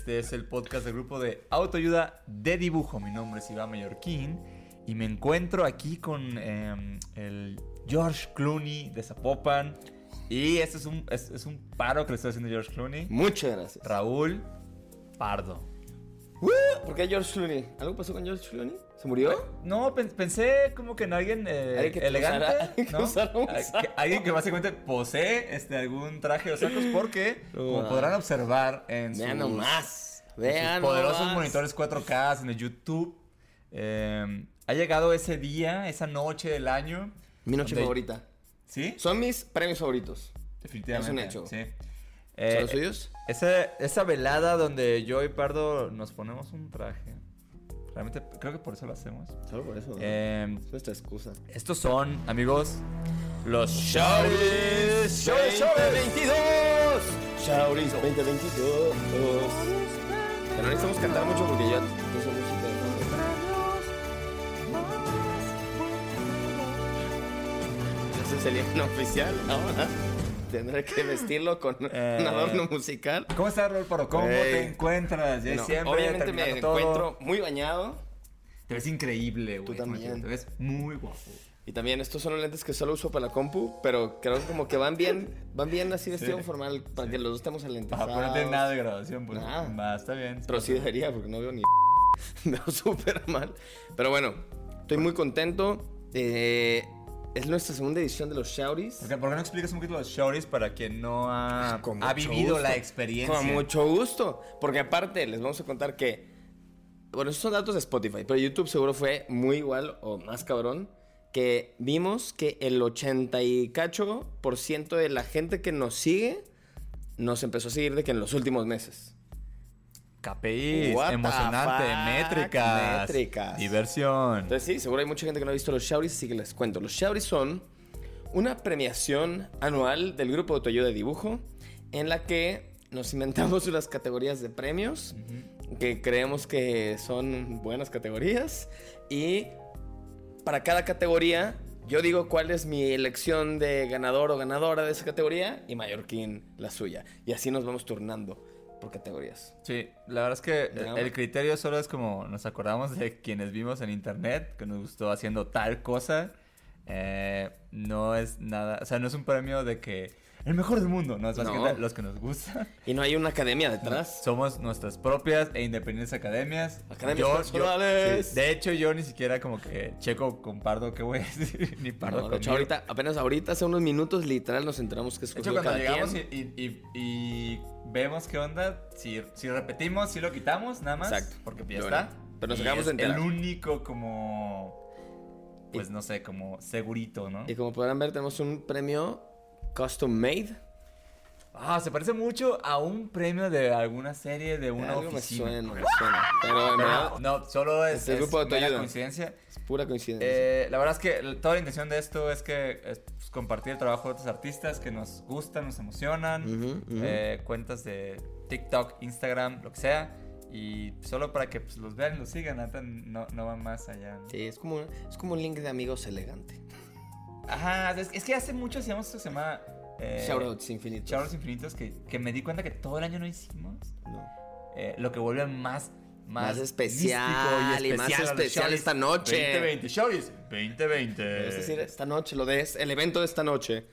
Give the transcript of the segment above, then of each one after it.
Este es el podcast del grupo de autoayuda de dibujo. Mi nombre es Iván Mallorquín y me encuentro aquí con em, el George Clooney de Zapopan. Y este es un, es, es un paro que le estoy haciendo a George Clooney. Muchas gracias. Raúl Pardo. ¿Por qué George Clooney? ¿Algo pasó con George Clooney? ¿Se murió? No, pen- pensé como que en alguien, eh, Alguien que te elegante, usara- alguien que ¿no? usara un Al- saco. que- alguien que básicamente posee este, algún traje o sacos porque, No, como podrán observar en Vean sus, nomás. en Vean sus poderosos nomás. monitores 4K en el YouTube, eh, ha llegado ese día, esa noche del año. Mi noche donde- favorita. ¿Sí? Son mis premios favoritos. Definitivamente. es un hecho. Sí. ¿Son Eh, los suyos? esa, esa velada donde yo y Pardo nos ponemos un traje. Realmente creo que por eso lo hacemos. Solo por eso. ¿no? Eh, es nuestra excusa. Estos son, amigos, los Shouties. 2022. Shauris 2022. Pero no necesitamos cantar mucho porque ya puse música. Ese es el himno oficial ahora. Tendré que vestirlo con Eh, un adorno musical. ¿Cómo estás, Raúl Paro? ¿Cómo te encuentras? Ya siempre obviamente me todo. encuentro muy bañado. Te ves increíble, güey. Tú también. Te ves muy guapo. Y también estos son los lentes que solo uso para la compu, pero creo que como que van bien, van bien así vestido Sí. formal para que los dos estemos en lentes. Ajá, pero no tiene nada de grabación, pues. Nada. Va, está bien. Pero sí debería, porque no veo ni. veo súper mal. Pero bueno, estoy muy contento. Eh, es nuestra segunda edición de los Shouties. ¿Por qué, por qué no explicas un poquito los Shouties para quien no ha, Con ha mucho vivido gusto. la experiencia? Con mucho gusto. Porque aparte, les vamos a contar que. Bueno, esos son datos de Spotify, pero YouTube seguro fue muy igual o más cabrón. Que vimos que el 80 y cacho por ciento de la gente que nos sigue nos empezó a seguir de que en los últimos meses. KPIs, What emocionante, métricas, métricas. diversión. Entonces sí, seguro hay mucha gente que no ha visto los Shauris, así que les cuento. Los Shauris son una premiación anual del grupo de autoayuda de dibujo en la que nos inventamos unas categorías de premios que creemos que son buenas categorías y para cada categoría yo digo cuál es mi elección de ganador o ganadora de esa categoría y Mallorquín la suya. Y así nos vamos turnando por categorías. Sí, la verdad es que el criterio solo es como nos acordamos de quienes vimos en internet que nos gustó haciendo tal cosa. Eh, no es nada, o sea, no es un premio de que el mejor del mundo, no es básicamente No. los que nos gustan. Y no hay una academia detrás. Somos nuestras propias e independientes academias. Academias personales. sí, de hecho, yo ni siquiera como que checo con Pardo qué voy a decir, ni Pardo No, de hecho, ahorita, apenas ahorita, hace unos minutos, literal, nos enteramos que De escogió hecho, cuando llegamos y, y- y- y vemos qué onda, si, si repetimos, si lo quitamos, nada más. Exacto. Porque ya Bueno, está. pero nos acabamos de es enterar. El único como. Pues no sé, como segurito, ¿no? Y como podrán ver, tenemos un premio custom made. Ah, se parece mucho a un premio de alguna serie de una Algo me oficina. suena, me suena. Pero en verdad, Pero no, solo es, Este es grupo de mera autoayuda. coincidencia. es pura coincidencia. Eh, la verdad es que toda la intención de esto es que es, pues, compartir el trabajo de otros artistas que nos gustan, nos emocionan, eh, cuentas de TikTok, Instagram, lo que sea, y solo para que pues, los vean y los sigan, no, no van más allá. ¿no? Sí, es como, es como un link de amigos elegante. Ajá, es, es que hace mucho hacíamos esto que se llama... Eh, Shoutouts infinitos. Shoutouts infinitos que, que me di cuenta que todo el año no hicimos, No. eh, lo que vuelve más... Más, Más especial y más a los especial esta noche. 2020, Shoutouts 2020. Es decir, esta noche, lo de es- el evento de esta noche.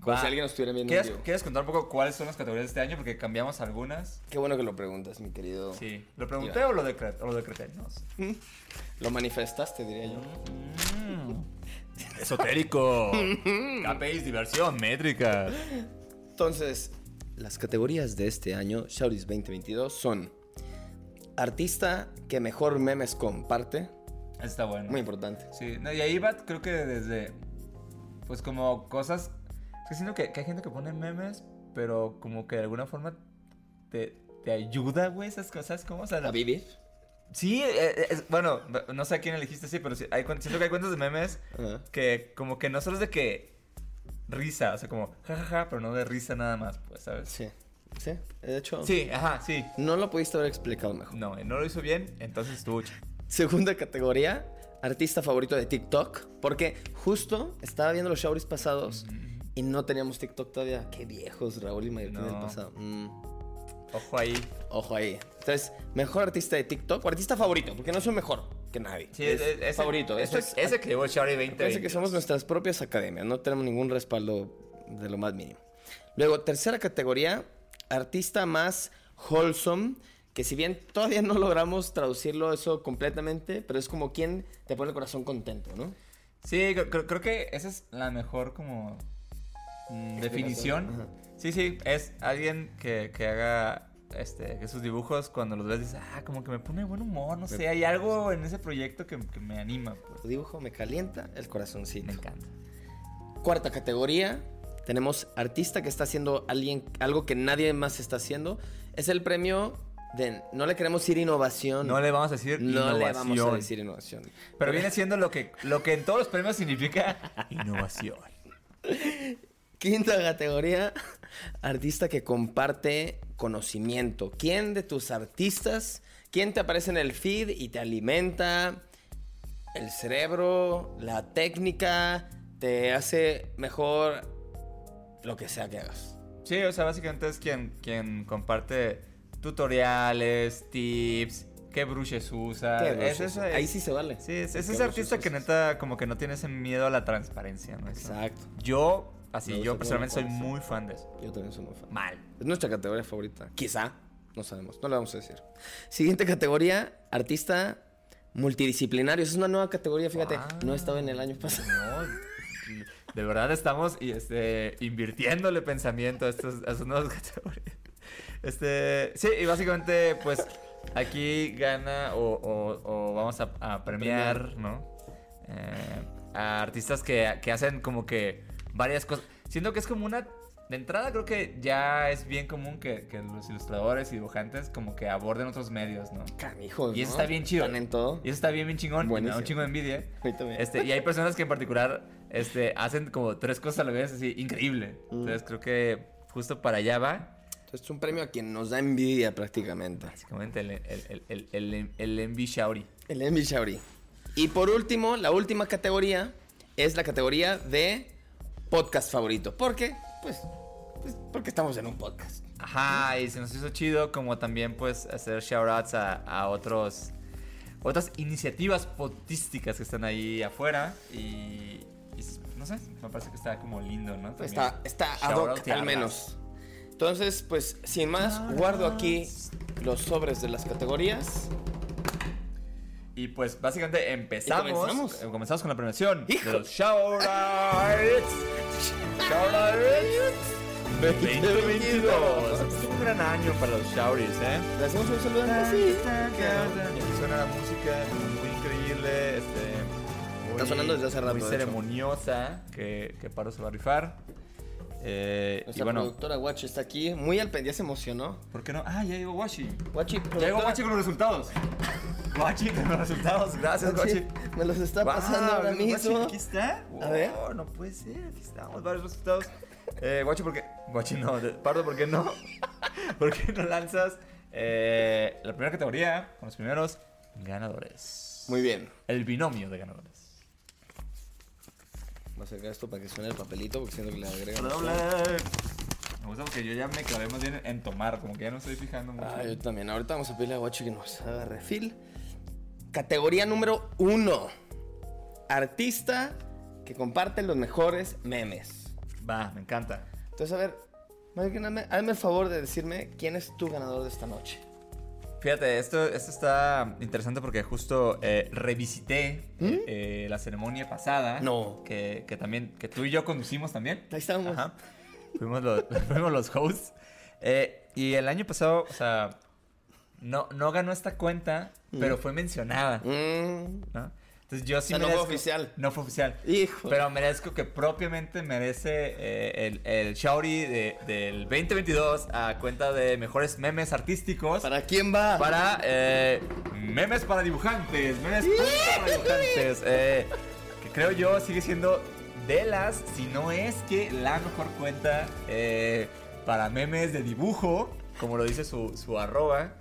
Como Va. si alguien nos estuviera viendo en ¿Quieres, vivo. quieres contar un poco cuáles son las categorías de este año? Porque cambiamos algunas. Qué bueno que lo preguntas, mi querido. Sí. ¿Lo pregunté o lo, decre- o lo decreté? No sé. Lo manifestaste, diría yo. Esotérico. KPIs, diversión, métrica. Entonces, las categorías de este año, Shouties 2022, son artista que mejor memes comparte. Está bueno. Muy importante. Sí, no, y ahí va, creo que desde. Pues como cosas. Es que siento que, que hay gente que pone memes, pero como que de alguna forma te, te ayuda, güey, esas cosas, ¿cómo? O sea, ¿A vivir? Sí, eh, es- bueno, no sé a quién elegiste, sí, pero sí, hay, cuen- siento que hay cuentos de memes que como que no solo es de que risa, o sea, como jajaja, pero no de risa nada más, pues, ¿sabes? Sí. Sí, de hecho. Sí, ajá, sí. No lo pudiste haber explicado mejor. No, no lo hizo bien, entonces ch- Segunda categoría, artista favorito de TikTok. Porque justo estaba viendo los showries pasados y no teníamos TikTok todavía. Qué viejos, Raúl y Mayorquín del pasado. Mm, Ojo ahí. ojo ahí. Entonces, mejor artista de TikTok o artista favorito, porque no soy mejor que nadie. Sí, es, es- ese, favorito. Ese, es, ese que llevó Shawty 20. Parece que somos nuestras propias academias, no tenemos ningún respaldo de lo más mínimo. Luego, tercera categoría, artista más wholesome, que si bien todavía no logramos traducirlo eso completamente, pero es como quien te pone el corazón contento, ¿no? Sí, creo, creo- que esa es la mejor como definición. Ajá. Sí, sí, es alguien que, que haga este, que sus dibujos cuando los ves dices, ah, como que me pone buen humor, no sé, hay algo en ese proyecto que, que me anima, pues. Tu dibujo me calienta el corazoncito. Me encanta. Cuarta categoría, tenemos artista que está haciendo alguien, algo que nadie más está haciendo. Es el premio de, no le queremos decir innovación. No le vamos a decir no innovación. le vamos a decir innovación. Pero viene siendo lo que, lo que en todos los premios significa innovación. Quinta categoría, artista que comparte conocimiento. ¿Quién de tus artistas, quién te aparece en el feed y te alimenta el cerebro, la técnica, te hace mejor lo que sea que hagas? Sí, o sea, básicamente es quien, quien comparte tutoriales, tips, qué brushes usa. Ahí sí se vale. Sí, es, es ¿Qué ese artista que neta como que no tiene ese miedo a la transparencia, ¿no? Exacto. Yo, así, yo personalmente soy muy fan de eso. Yo también soy muy fan. Mal. Es nuestra categoría favorita. Quizá. No sabemos. No le vamos a decir. Siguiente categoría, artista multidisciplinario. Es una nueva categoría, fíjate. Ah. No estaba en el año pasado. No, de verdad estamos este, invirtiéndole pensamiento a, estos, a estas nuevas categorías. Este, sí, y básicamente, pues, aquí gana o, o- o vamos a, a premiar, ¿no? Eh, a artistas que, que hacen como que varias cosas. Siento que es como una... De entrada creo que ya es bien común que, que los ilustradores y dibujantes como que aborden otros medios, ¿no? Canijos, Y eso ¿no? está bien chido. Están en todo. Y eso está bien, bien chingón. y me da Buenísimo. un chingo de envidia. Este, y hay personas que en particular este, hacen como tres cosas a la vez, así, increíble. Mm. Entonces creo que justo para allá va, Entonces es un premio a quien nos da envidia prácticamente. básicamente, el, el, el, el, el, el Envy Shauri. El Envy Shauri. Y por último, la última categoría es la categoría de podcast favorito. ¿Por qué? Pues, pues porque estamos en un podcast. Ajá, y se nos hizo chido como también pues hacer shoutouts a, a otros otras iniciativas podísticas que están ahí afuera y, y no sé, me parece que está como lindo, ¿no? También. Está, está ad hoc al menos. Entonces, pues, sin más, guardo aquí los sobres de las categorías. Y pues básicamente empezamos. ¿Y comenzamos? eh, comenzamos con la premiación ¡Hijo! de los shoutouts. Shoutouts 2022. Es un gran año para los shouties, ¿eh? ¿Le hacemos un saludo a sí. Suena la música muy increíble, este, muy- Está sonando desde hace rato, Muy ceremoniosa que, que Paro se va a rifar. Eh, y Nuestra bueno, productora Watch está aquí, muy al pendiente, se emocionó. ¿por qué no? Ah, ya llegó Washi. Watchi, Ya llegó Wachi con los resultados. Wachi con los resultados. Gracias, Wachi. me los está Wow, pasando ahora Guachi, mismo. Aquí está. A ver. Oh, no puede ser. Aquí estamos. Varios resultados. Eh, Guachi, ¿por qué? Guachi, no. Pardo, ¿por qué no? ¿Por qué no lanzas eh, la primera categoría con los primeros ganadores? Muy bien. El binomio de ganadores. Voy a acercar esto para que suene el papelito, porque siento que le agrega. Me gusta porque yo ya me clavé más bien en tomar, como que ya no estoy fijando mucho. Ah, yo también. Ahorita vamos a pedirle a Watch que nos haga refil. Categoría número uno. Artista que comparte los mejores memes. Va, me encanta. Entonces, a ver, hazme, el favor de decirme quién es tu ganador de esta noche. Fíjate, esto, esto está interesante porque justo eh, revisité eh, eh, la ceremonia pasada. ¿Mm? No. Que, que también, que tú y yo conducimos también. Ahí estábamos. Ajá. Fuimos los, fuimos los hosts. Eh, y el año pasado, o sea, no, no ganó esta cuenta, pero fue mencionada. Mm, ¿no? Entonces yo sí O sea, no fue oficial. No fue oficial. Hijo. Pero merezco que propiamente merece eh, el, el Shaori de- del 2022 a cuenta de mejores memes artísticos. ¿Para quién va? Para eh, memes para dibujantes, memes para dibujantes. eh, que creo yo sigue siendo de las, si no es que la mejor cuenta eh, para memes de dibujo, como lo dice su, su arroba.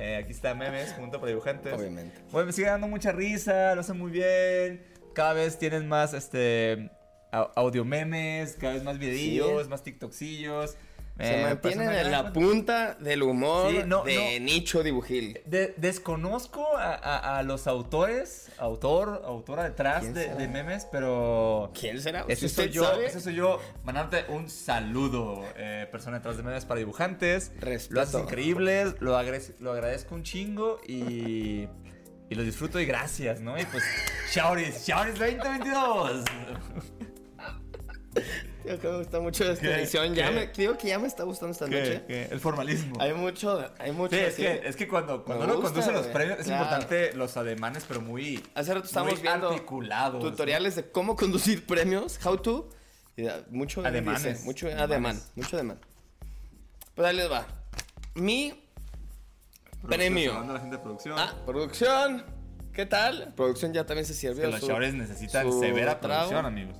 Eh, aquí está memes junto para dibujantes. Obviamente. Bueno, me sigue dando mucha risa, lo hacen muy bien. Cada vez tienen más este au- audio memes, cada vez más videillos, Sí. más TikTokcillos. Se Eh, mantienen en la punta del humor Sí, no, de no. nicho dibujil. de- desconozco a, a- a los autores, autor, autora detrás ¿Quién de, memes, pero ¿Quién será? ese ¿Usted soy yo, sabe? ese soy yo. Mandarte un saludo, eh, persona detrás de memes para dibujantes. Respeto. Lo haces increíbles, lo, agre- lo agradezco un chingo y, y lo disfruto y gracias, ¿no? Y pues, Shauris, Shauris 2022. Tío, que me gusta mucho esta ¿Qué? edición. Ya ¿Qué? me, digo que ya me está gustando esta ¿Qué? noche. El formalismo. Hay mucho, hay mucho. Sí, es así. que, es que cuando, cuando Me uno gusta, conduce los güey. premios es Claro. importante los ademanes, pero muy, Hace rato estábamos muy viendo articulados. tutoriales de cómo conducir premios, how to. y, ah, mucho Ademanes. dice, mucho Ademanes. ademán, mucho ademán. Pues ahí les va. Mi Producción, premio. saludando a la gente de producción. Ah, producción. ¿Qué tal? Producción ya también se sirvió. que los su- Shauris necesitan su severa trago. producción, amigos.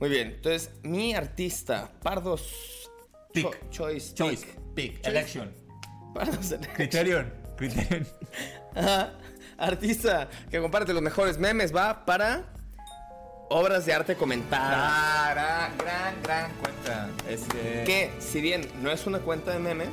Muy bien. Entonces, mi artista, Pardos Pick. Cho- Choice. Choice, Pick. election, Pardos criterion, criterion. Ajá. Artista que comparte los mejores memes va para obras de arte comentadas. Gran, gran, gran cuenta. Este... Que, si bien no es una cuenta de memes,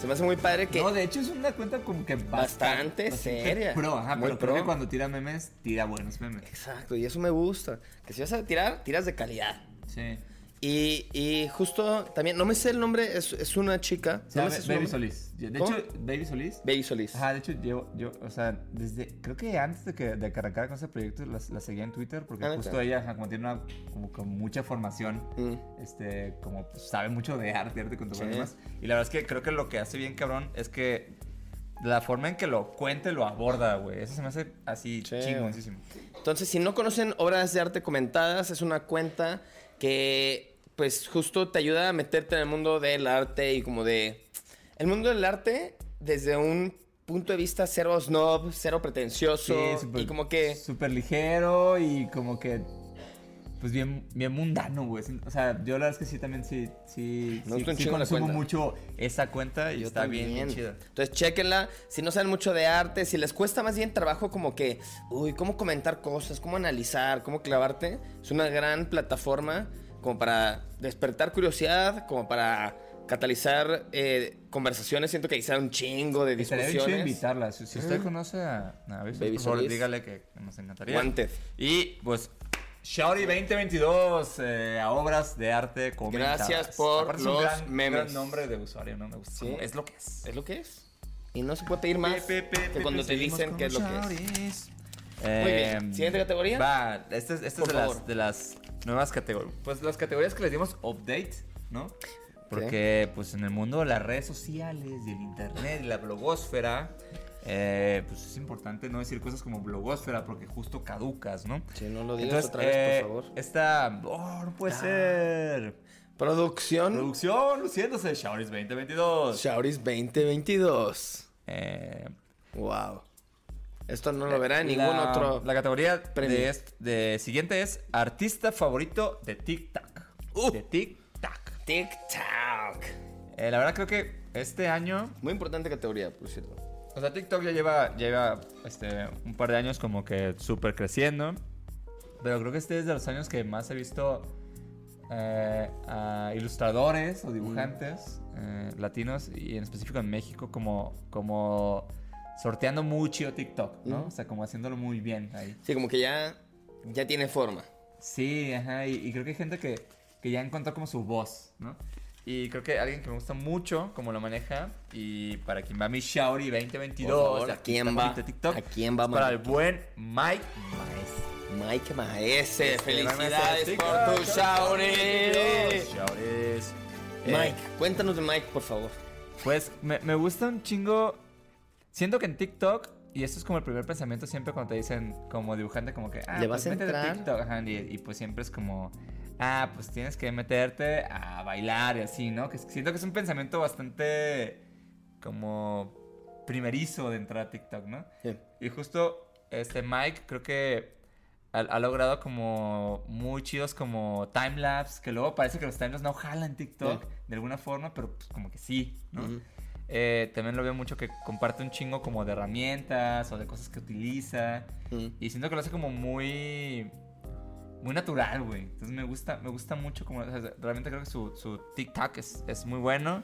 se me hace muy padre que. No, de hecho es una cuenta como que Bastante seria. Pro, ajá, Muy pero creo pro. que cuando tira memes, tira buenos memes. Exacto, y eso me gusta. Que si vas a tirar, tiras de calidad. Sí. Y, y justo también, no me sé el nombre, es, es una chica. Se no llama me sé su Baby nombre. Solís. De ¿Cómo? hecho, Baby Solís. Baby Solís. Ajá, de hecho, yo, yo, o sea, desde, creo que antes de que, de que arrancara con ese proyecto, la, la seguía en Twitter, porque Ah, justo ella, como tiene una, como con mucha formación, Mm. este, como pues, sabe mucho de arte, arte contemporáneo y Sí. demás. Y la verdad es que creo que lo que hace bien cabrón es que la forma en que lo cuenta y lo aborda, güey, eso se me hace así Sí. chingoncísimo. Entonces, si no conocen obras de arte comentadas, es una cuenta que, pues, justo te ayuda a meterte en el mundo del arte y como de... El mundo del arte desde un punto de vista cero snob, cero pretencioso súper- y como que... Súper ligero y como que. Pues bien, bien mundano, güey. O sea, yo la verdad es que sí también sí, sí, Me sí, sí consumo mucho esa cuenta y Yo está bien, chida. Entonces, chéquenla. Si no saben mucho de arte, si les cuesta más bien trabajo como que, uy, cómo comentar cosas, cómo analizar, cómo clavarte, es una gran plataforma como para despertar curiosidad, como para catalizar eh, conversaciones. Siento que quizá un chingo de Estaría discusiones. invitarla. Si, si usted conoce a, a Baby por favor, dígale que nos encantaría. Wanted. Y pues, Shouty 2022 eh, a obras de arte comentadas. Gracias por Aparte es un los gran, memes. gran nombre de usuario, ¿no? Me gusta. Sí. Es lo que es. Es lo que es. Y no se puede pedir más Pe, pe, pe, que cuando te dicen qué es lo que es. Shouties. Muy bien. Em, Siguiente categoría. Va, esta es, esta es Por de, las, de las nuevas categorías. Pues las categorías que les dimos update, ¿no? Porque pues en el mundo de las redes sociales y el internet y la blogosfera, eh, pues es importante no decir cosas como blogosfera porque justo caducas, ¿no? Si no lo digas Entonces, otra vez, eh, por favor. Esta, oh, no puede Ah. ser. Producción. Producción, luciéndose, Showers 2022. Shauris 2022. Eh, Wow. Esto no lo verá en ningún la, otro. La categoría de siguiente es artista favorito de TikTok. Uh. De TikTok. TikTok. Eh, la verdad creo que este año, Muy importante categoría, por cierto. O sea, TikTok ya lleva, lleva este, un par de años como que súper creciendo. Pero creo que este es de los años que más he visto eh, a ilustradores o dibujantes eh, latinos y en específico en México como, como sorteando mucho TikTok, ¿no? Ujú. O sea, como haciéndolo muy bien ahí. Sí, como que ya, ya tiene forma. Sí, ajá, y, y creo que hay gente que, que ya encontró como su voz, ¿no? Y creo que alguien que me gusta mucho como lo maneja y para quien va mi Shaori 2022, Por favor, de ¿a quién va? de TikTok, ¿A quién va, para el buen Mike Maes. Mike Maese, Este, felicidades por tu TikTok, Shauri. 2022. Shaoris. Eh, Mike, cuéntanos de Mike, por favor. Pues me, me gusta un chingo. Siento que en TikTok y esto es como el primer pensamiento siempre cuando te dicen como dibujante como que, ah, ¿Le pues vas a métete entrar? TikTok, ajá, y, y pues siempre es como, ah, pues tienes que meterte a bailar y así, ¿no? Que siento que es un pensamiento bastante como primerizo de entrar a TikTok, ¿no? Sí. Y justo este Mike creo que ha, ha logrado como muy chidos como timelapse, que luego parece que los timelapse no jalan TikTok Sí. de alguna forma, pero pues como que sí, ¿no? Eh, también lo veo mucho que comparte un chingo como de herramientas o de cosas que utiliza. Y siento que lo hace como muy. Muy natural, güey. Entonces me gusta, me gusta mucho como. o sea, realmente creo que su, su TikTok es, es muy bueno.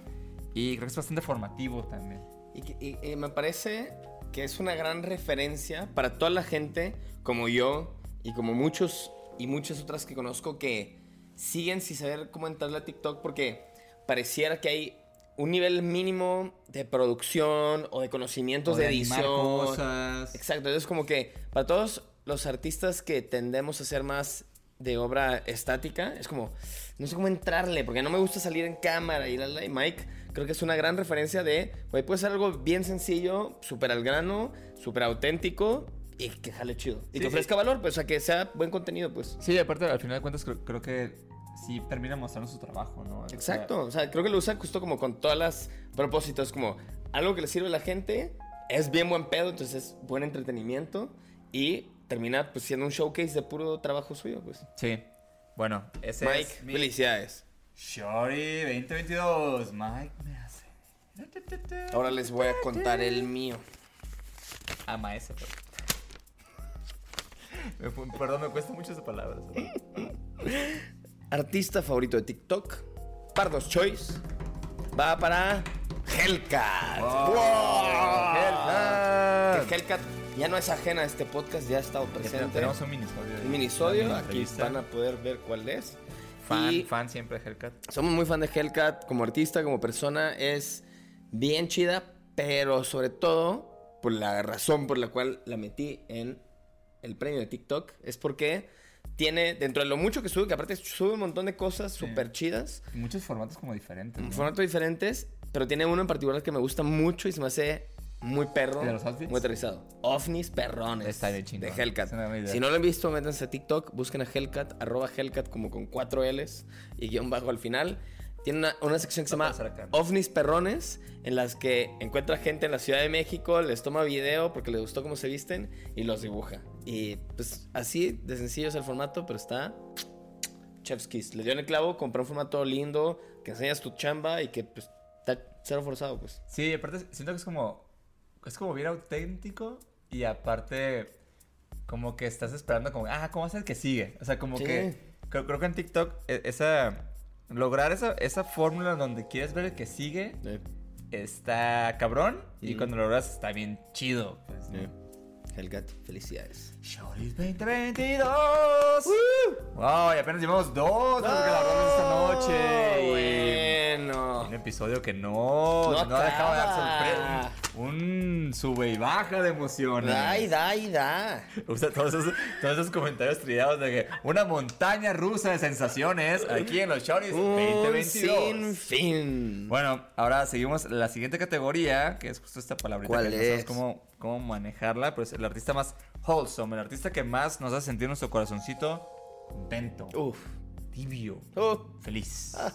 Y creo que es bastante formativo también. Y, que- y- y me parece que es una gran referencia para toda la gente como yo y como muchos y muchas otras que conozco que siguen sin saber cómo entrarle a TikTok porque pareciera que hay un nivel mínimo de producción o de conocimientos O de, animar edición. cosas. Exacto, entonces como que para todos los artistas que tendemos a ser más de obra estática, es como, no sé cómo entrarle, porque no me gusta salir en cámara y la, la, y Mike creo que es una gran referencia de, güey, puede ser algo bien sencillo, súper al grano, súper auténtico y que jale chido. Y Sí, que ofrezca sí. valor, pues, o sea, que sea buen contenido, pues. Sí, aparte, al final de cuentas, creo, creo que sí termina mostrando su trabajo, ¿no? Exacto, o sea, creo que lo usa justo como con todas las propósitos, como algo que le sirve a la gente, es bien buen pedo, entonces es buen entretenimiento y termina pues siendo un showcase de puro trabajo suyo, pues. sí. Bueno, ese Mike, es mi felicidades. Shorty 2022. Mike me hace. Ahora les voy a contar el mío. Ama ese, pero. Me fu- Perdón, me cuesta mucho esa palabra. Artista favorito de TikTok, Pardos Choice, va para Hellcat. Wow, ¡Wow! Hellcat. Que Hellcat ya no es ajena a este podcast, ya ha estado presente. Tenemos un minisodio. un minisodio, aquí van a poder ver cuál es. Fan, Y- fan siempre de Hellcat. Somos muy fan de Hellcat como artista, como persona. Es bien chida, pero sobre todo por la razón por la cual la metí en el premio de TikTok es porque tiene, dentro de lo mucho que sube, que aparte sube un montón de cosas súper chidas, Muchos formatos como diferentes. ¿no? formatos diferentes, pero tiene uno en particular que me gusta mucho y se me hace muy perro, ¿El de los outfits? muy aterrizado. Ovnis perrones Está bien chingón. de Hellcat. Si no lo han visto, métanse a TikTok, busquen a Hellcat, arroba Hellcat como con cuatro L's y guion bajo al final. Tiene una, una sección que se llama. OVNIs Perrones, en las que encuentra gente en la Ciudad de México, les toma video porque les gustó cómo se visten y los dibuja. Y pues así de sencillo es el formato, pero está Chef's Kiss. Le dio en el clavo, compró un formato lindo, que enseñas tu chamba y que pues está cero forzado, pues. Sí, aparte siento que es como. Es como bien auténtico. Y aparte. Como que estás esperando, como. Ah, ¿cómo va a ser el que sigue? O sea, como Sí. que. Creo, creo que en TikTok, e- esa. Lograr esa, esa fórmula donde quieres ver el que sigue está cabrón. Y Ujú. cuando lo logras está bien chido. Pues, ¿no? Hellcat, felicidades. Shorty's 2022. Wow, y apenas llevamos dos que grabamos esta noche. Y Bueno. Un episodio que no, No no, ha dejado de dar sorpresa. Un sube y baja de emociones. Da y da y da. O sea, todos esos, todos esos comentarios trillados de que una montaña rusa de sensaciones aquí en los Shorties Un 2022. sin fin. Bueno, ahora seguimos la siguiente categoría, que es justo esta palabrita ¿Cuál que no es? cómo, cómo manejarla, pero es el artista más wholesome, el artista que más nos hace sentir nuestro corazoncito contento, Uf. tibio, Uf. feliz. Ah.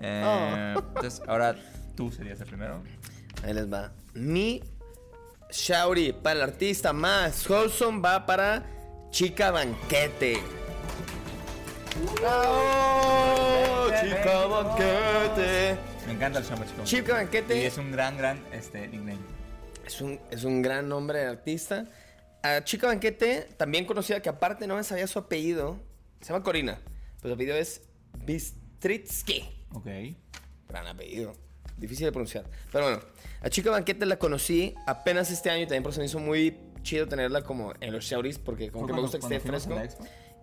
Eh, Ah. Entonces, ahora tú serías el primero. Ahí les va. Mi Shauri para el artista más wholesome va para Chica Banquete. ¡Bravo! Chica Banquete. Me encanta el chamba, chico. Chica Banquete Y es un gran, gran este, nickname. Es un, es un gran nombre de artista. A Chica Banquete, también conocida que aparte no me sabía su apellido. Se llama Corina. Pero su apellido es Bistritsky. Ok. Gran apellido. Difícil de pronunciar. Pero bueno, a Chica Banquete la conocí apenas este año y también por eso me hizo muy chido tenerla como en los showries porque como que me gusta que esté fresco.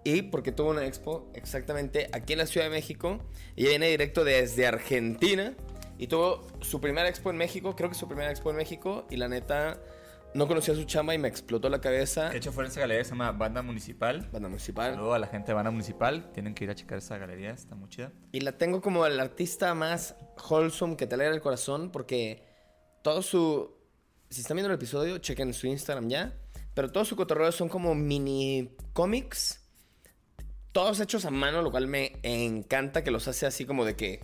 Y porque tuvo una expo exactamente aquí en la Ciudad de México. Ella viene directo desde Argentina. Y tuvo su primera expo en México. Creo que su primera expo en México. Y la neta, no conocía su chamba y me explotó la cabeza. De hecho, fuera en esa galería que se llama Banda Municipal. Banda municipal. Saludo a la gente de Banda Municipal. Tienen que ir a checar esa galería, está muy chida. Y la tengo como el artista más wholesome que te alegra el corazón porque todo su si están viendo el episodio, chequen su Instagram ya. Pero todos sus cotorreos son como mini cómics. Todos hechos a mano, lo cual me encanta que los hace así como de que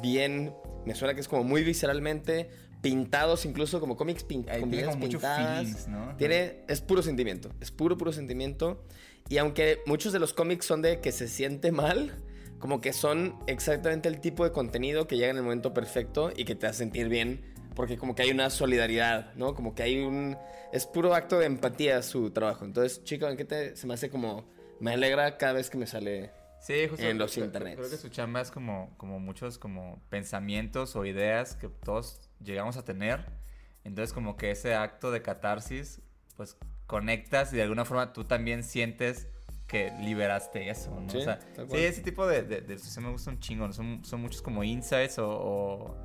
bien. Me suena que es como muy visceralmente. Pintados, incluso como cómics pin- con tiene como mucho pintadas. feelings, ¿no? Tiene, es puro sentimiento. Es puro, puro sentimiento. Y aunque muchos de los cómics son de que se siente mal, como que son exactamente el tipo de contenido que llega en el momento perfecto y que te hace sentir bien. Porque como que hay una solidaridad, ¿no? Como que hay un... Es puro acto de empatía su trabajo. Entonces, chico, ¿en qué te, se me hace como... Me alegra cada vez que me sale... Sí, justo. en los creo- internets. Creo que su chamba es como, como muchos como pensamientos o ideas que todos llegamos a tener. Entonces como que ese acto de catarsis, pues conectas y de alguna forma tú también sientes que liberaste eso, ¿no? Sí, o sea, sí, ese tipo de, de, de me gusta un chingo. ¿no? Son, son muchos como insights o, o,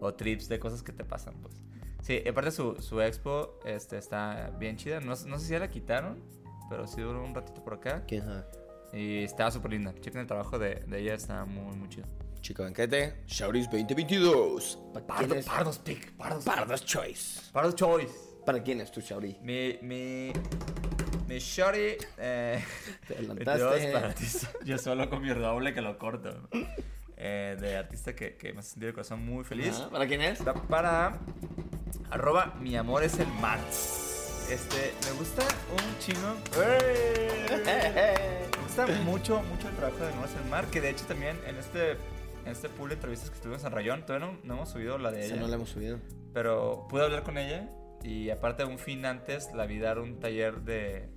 o trips de cosas que te pasan, pues. Sí, aparte su, su expo este, está bien chida. No, no sé si ya la quitaron, pero sí duró un ratito por acá. ¿Quién sabe? Y estaba súper linda. Chequen el trabajo de, de ella, está muy, muy chido. Chico Banquete, Shauris 2022. ¿Para quién es? Pardos Pick, Pardos Pardos Choice. Pardos Choice. ¿Para quién es tu Shauri? Mi, mi, mi shorty, eh, Te 22 adelantaste. para artista. Yo solo con mi doble que lo corto. Eh, de artista que, que me hace sentir el corazón muy feliz. Ajá, ¿Para quién es? Está para arroba mi amor es el. Este, me gusta un chingo. Me gusta mucho, mucho el trabajo de Mi amor es el Mar, que de hecho también en este, este pool de entrevistas que estuvimos en Rayón, todavía no, no hemos subido la de ella. no la hemos subido. Pero pude hablar con ella y aparte un fin antes la vi dar un taller de...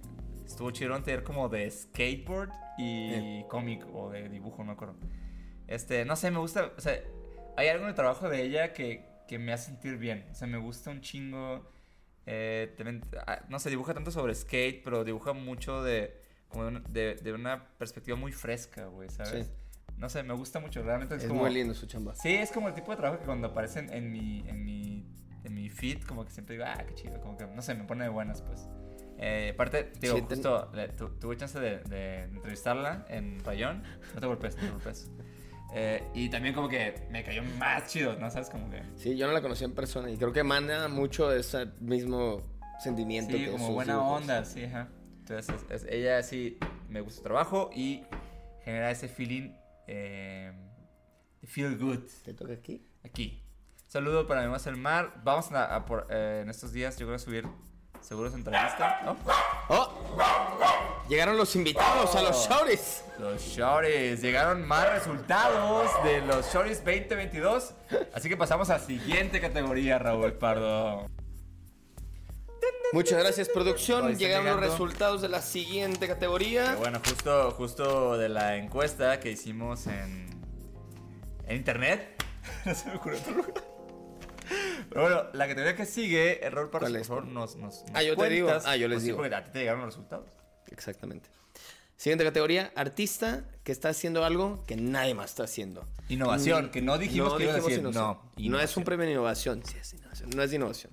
Estuvo chido un taller como de skateboard y Eh. cómic o de dibujo, no me acuerdo. Este, no sé, me gusta... O sea, hay algo en el trabajo de ella que, que me hace sentir bien. O sea, me gusta un chingo... eh, también, ah, no sé, dibuja tanto sobre skate, pero dibuja mucho de... Como de, una- de- de una perspectiva muy fresca, güey, ¿sabes? Sí. No sé, me gusta mucho. Realmente es, Es como... muy lindo su chamba. Sí, es como el tipo de trabajo que cuando aparecen en mi, en mi, en mi feed, como que siempre digo, ah, qué chido, como que, no sé, me pone de buenas, pues. Eh, aparte, digo, Sí, ten- justo, le- tu- tuve chance de, de entrevistarla en Rayón, no te golpes, no te golpes. Eh, y también como que me cayó más chido, ¿no? ¿Sabes? Como que... Sí, yo no la conocí en persona y creo que emana mucho ese mismo sentimiento. Sí, que como buena dibujos. onda, sí, ajá. Entonces, es- es- ella sí me gusta su trabajo y genera ese feeling eh, feel good. ¿Te toca aquí? Aquí. Saludo para mi más el mar. Vamos a, a por- eh, en estos días, yo creo, a subir seguros entrevista. ¿no? ¡Oh! Llegaron los invitados a los shouties. Los shorties. Llegaron más resultados de los shorties 2022. Así que pasamos a la siguiente categoría, Raúl Pardo. Muchas gracias, producción. Llegaron los llegando. resultados de la siguiente categoría. Que bueno, justo, justo de la encuesta que hicimos en, en internet. no se me ocurrió otro lugar. Pero bueno, la categoría que sigue, error para ¿Cuál por favor, nos, nos, nos Ah, yo te digo. cuentas. Ah, yo les Pues sí, digo. porque a ti te llegaron los resultados. Exactamente. Siguiente categoría, artista que está haciendo algo que nadie más está haciendo. Innovación, que no dijimos que iba a decir. innovación. No, No es un premio de innovación. Sí, es innovación. No es de innovación.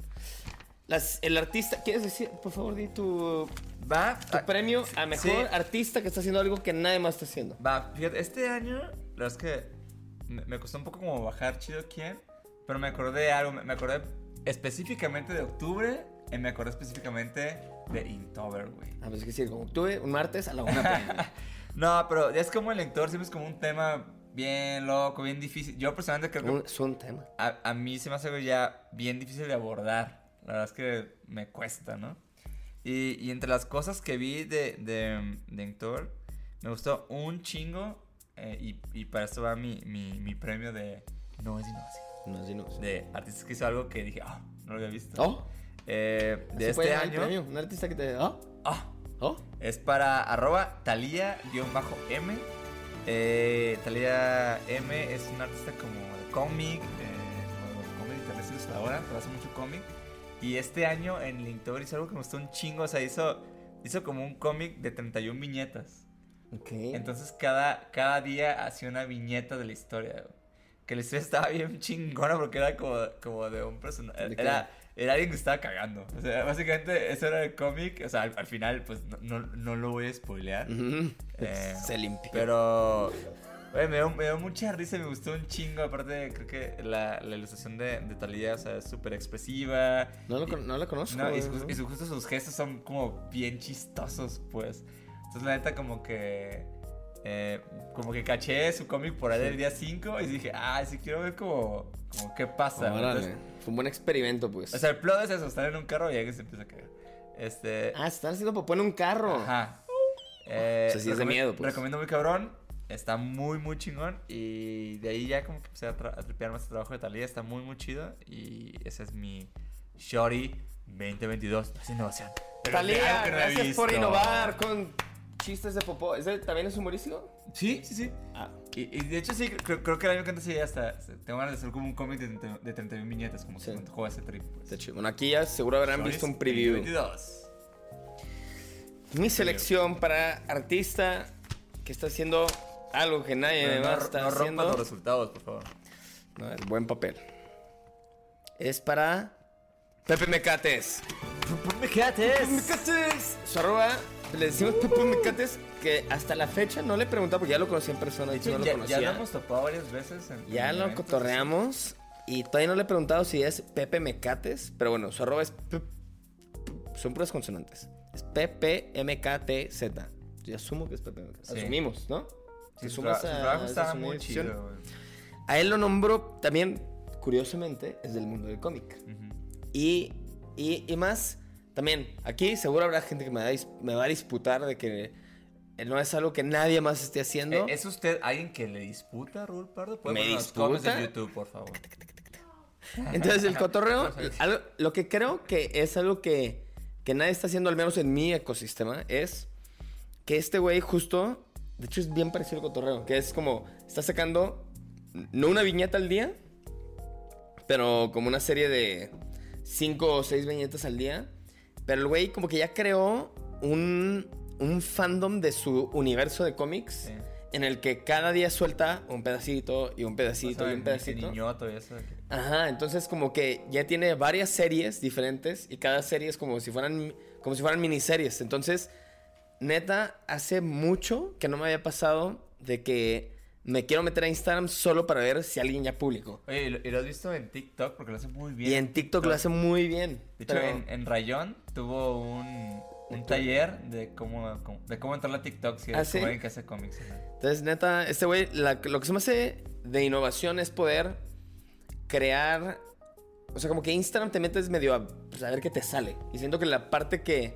Las- el artista, ¿quieres decir? Por favor, di tu, Va, tu ah, premio a mejor sí. artista que está haciendo algo que nadie más está haciendo. Va, fíjate, este año, la verdad es que me, me costó un poco como bajar chido quién, pero me acordé de algo, me, me acordé específicamente de octubre y me acordé específicamente de Inktober, güey. Ah, pues es que sí, como tuve un martes a la una. No, pero es como el lector, siempre es como un tema bien loco, bien difícil. Yo personalmente creo que es un tema. a, a mí se me hace ya bien difícil de abordar. La verdad es que me cuesta, ¿no? Y, y entre las cosas que vi de, de, de me gustó un chingo. eh, y, y para esto va mi, mi, mi premio de No es innovación. No es innovación. De artistas que hizo algo que dije, ah, no lo había visto. Oh, Eh, de este año. premio. Un artista que te. Oh, Ah, oh. es para arroba Talía-M. Eh, Talía M es un artista como de cómic, eh, como de cómic pero hace mucho cómic. Y este año en Linktober hizo algo que me gustó un chingo, o sea, hizo, hizo como un cómic de 31 viñetas. Ok. Entonces cada, cada día hacía una viñeta de la historia. güey. Que la historia estaba bien chingona porque era como, como de un personaje. Era, era alguien que estaba cagando. O sea, básicamente eso era el cómic. O sea, al, al final, pues no, no, no lo voy a spoilear. Ujú. Eh, Se limpió. Pero. Oye, me dio, me dio mucha risa, me gustó un chingo. Aparte, creo que la, la ilustración de, de Talía, o sea, es súper expresiva. No, lo Y- con- no la conozco. No, y, güey, su- ¿no? y su- justo sus gestos son como bien chistosos, pues. Entonces, la neta, como que. eh, como que caché su cómic por ahí del día 5 y dije, ah, sí quiero ver como, como qué pasa. Entonces, Fue un buen experimento, pues. o sea, el plot es eso, estar en un carro y alguien se empieza a caer. Este. ah, están haciendo popó en un carro. Ajá. Eh, O sea, sí es de miedo, pues. Recomiendo muy cabrón. Está muy, muy chingón. Y de ahí ya como que empecé a, a tripear más el trabajo de Talía. Está muy, muy chido. Y ese es mi Shorty 2022. No es innovación. Talía, gracias por innovar con chistes de popó. ¿Ese también es humorístico? Sí, sí, sí. Ah. Y, y de hecho sí, creo, creo que el año que antes sí ya hasta tengo ganas de hacer como un cómic de, 30 de 31 viñetas, como Sí. se me antojó ese trip. Pues. Está chido. Bueno, aquí ya seguro habrán visto un preview. 2022. Mi selección para artista que está haciendo algo que nadie Pero más no, está no haciendo. los resultados, por favor. No, es buen papel. Es para Pepe Mecates. ¡Mecates! Mecates. Su arroba, le decimos Pepe Mecates, que hasta la fecha no le he preguntado porque ya lo conocí en persona y no lo ya, conocía. ya lo hemos topado varias veces. En, Ya lo eventos, cotorreamos y todavía no le he preguntado si es Pepe Mecates, pero bueno, su arroba es son puras consonantes. Es P-P-M-K-T-Z. Yo asumo que es Pepe Mecates. Sí. Asumimos, ¿no? Te su, tra- su trabajo estaba muy chido. A él lo nombró también, curiosamente, es del mundo del cómic. Ujú. Y, y, y más, también, aquí seguro habrá gente que me, va a dis- me va a disputar de que eh, no es algo que nadie más esté haciendo. Eh, ¿Es usted alguien que le disputa a Raúl Pardo? ¿Puede ¿Me disputa? de YouTube, por favor? Entonces, el cotorreo, algo- lo que creo que es algo que, que nadie está haciendo, al menos en mi ecosistema, es que este güey justo, de hecho es bien parecido al cotorreo, que es como, está sacando, no una viñeta al día, pero como una serie de cinco o seis viñetas al día. Pero el güey como que ya creó un, un fandom de su universo de cómics. Sí. En el que cada día suelta un pedacito y un pedacito O sea, y un pedacito. Niñoto y eso. Ajá, entonces como que ya tiene varias series diferentes y cada serie es como si fueran como si fueran miniseries. Entonces, neta, hace mucho que no me había pasado de que me quiero meter a Instagram solo para ver si alguien ya publicó. Oye, ¿y lo, y lo has visto en TikTok? Porque lo hace muy bien. Y en TikTok lo hace muy bien. De hecho, pero- en, en Rayón tuvo un, un taller de cómo, cómo- de cómo entrar a TikTok si ¿Ah, eres sí? como alguien que hace cómics. Entonces, neta, este güey, lo que se me hace de innovación es poder crear. O sea, como que Instagram te metes medio a, pues, a ver qué te sale. Y siento que la parte que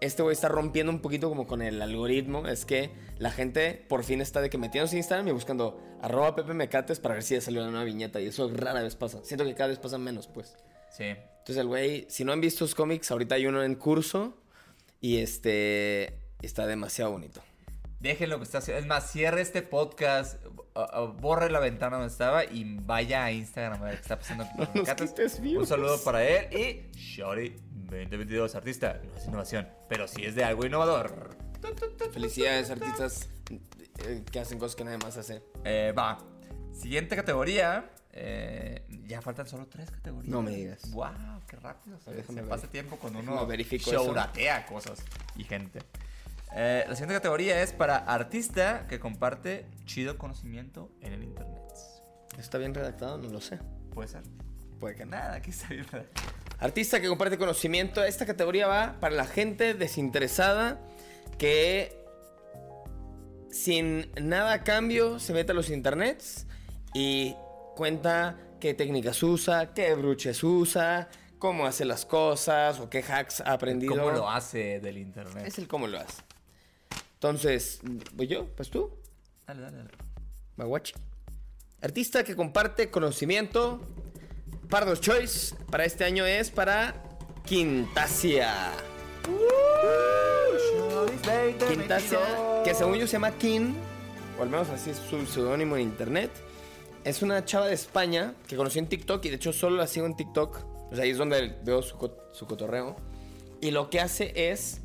este güey está rompiendo un poquito como con el algoritmo es que la gente por fin está de que metiéndose en Instagram y buscando arroba Pepe Mecates para ver si ya salió una nueva viñeta. Y eso rara vez pasa. Siento que cada vez pasa menos, pues. Sí. Entonces el güey, si no han visto sus cómics, ahorita hay uno en curso. Y este. Está demasiado bonito. Dejen lo que está haciendo. Es más, cierre este podcast, borre la ventana donde estaba y vaya a Instagram a ver qué está pasando con No nos quites. Un saludo para él y Shorty 2022, artista. No es innovación, pero sí es de algo innovador. Felicidades, artistas eh, que hacen cosas que nadie más hace. Eh, va. Siguiente categoría. eh, ya faltan solo tres categorías. No me digas. Wow, qué rápido. se- pasa tiempo cuando uno showratea cosas y gente. Eh, la siguiente categoría es para artista que comparte chido conocimiento en el internet. ¿Está bien redactado? No lo sé. Puede ser. Puede que. Nada, aquí está bien. Artista que comparte conocimiento. Esta categoría va para la gente desinteresada que sin nada a cambio se mete a los internets y cuenta qué técnicas usa, qué bruches usa, cómo hace las cosas o qué hacks ha aprendido. ¿Cómo lo hace del internet? Es el cómo lo hace. Entonces, ¿voy yo? ¿Pues tú? Dale, dale, dale. Maguachi. Artista que comparte conocimiento. Pardos Choice para este año es para Quintasia. Quintasia, que según yo se llama Kin, o al menos así es su seudónimo en internet. Es una chava de España que conocí en TikTok y de hecho solo la sigo en TikTok. O sea, ahí es donde veo su, su cotorreo. Y lo que hace es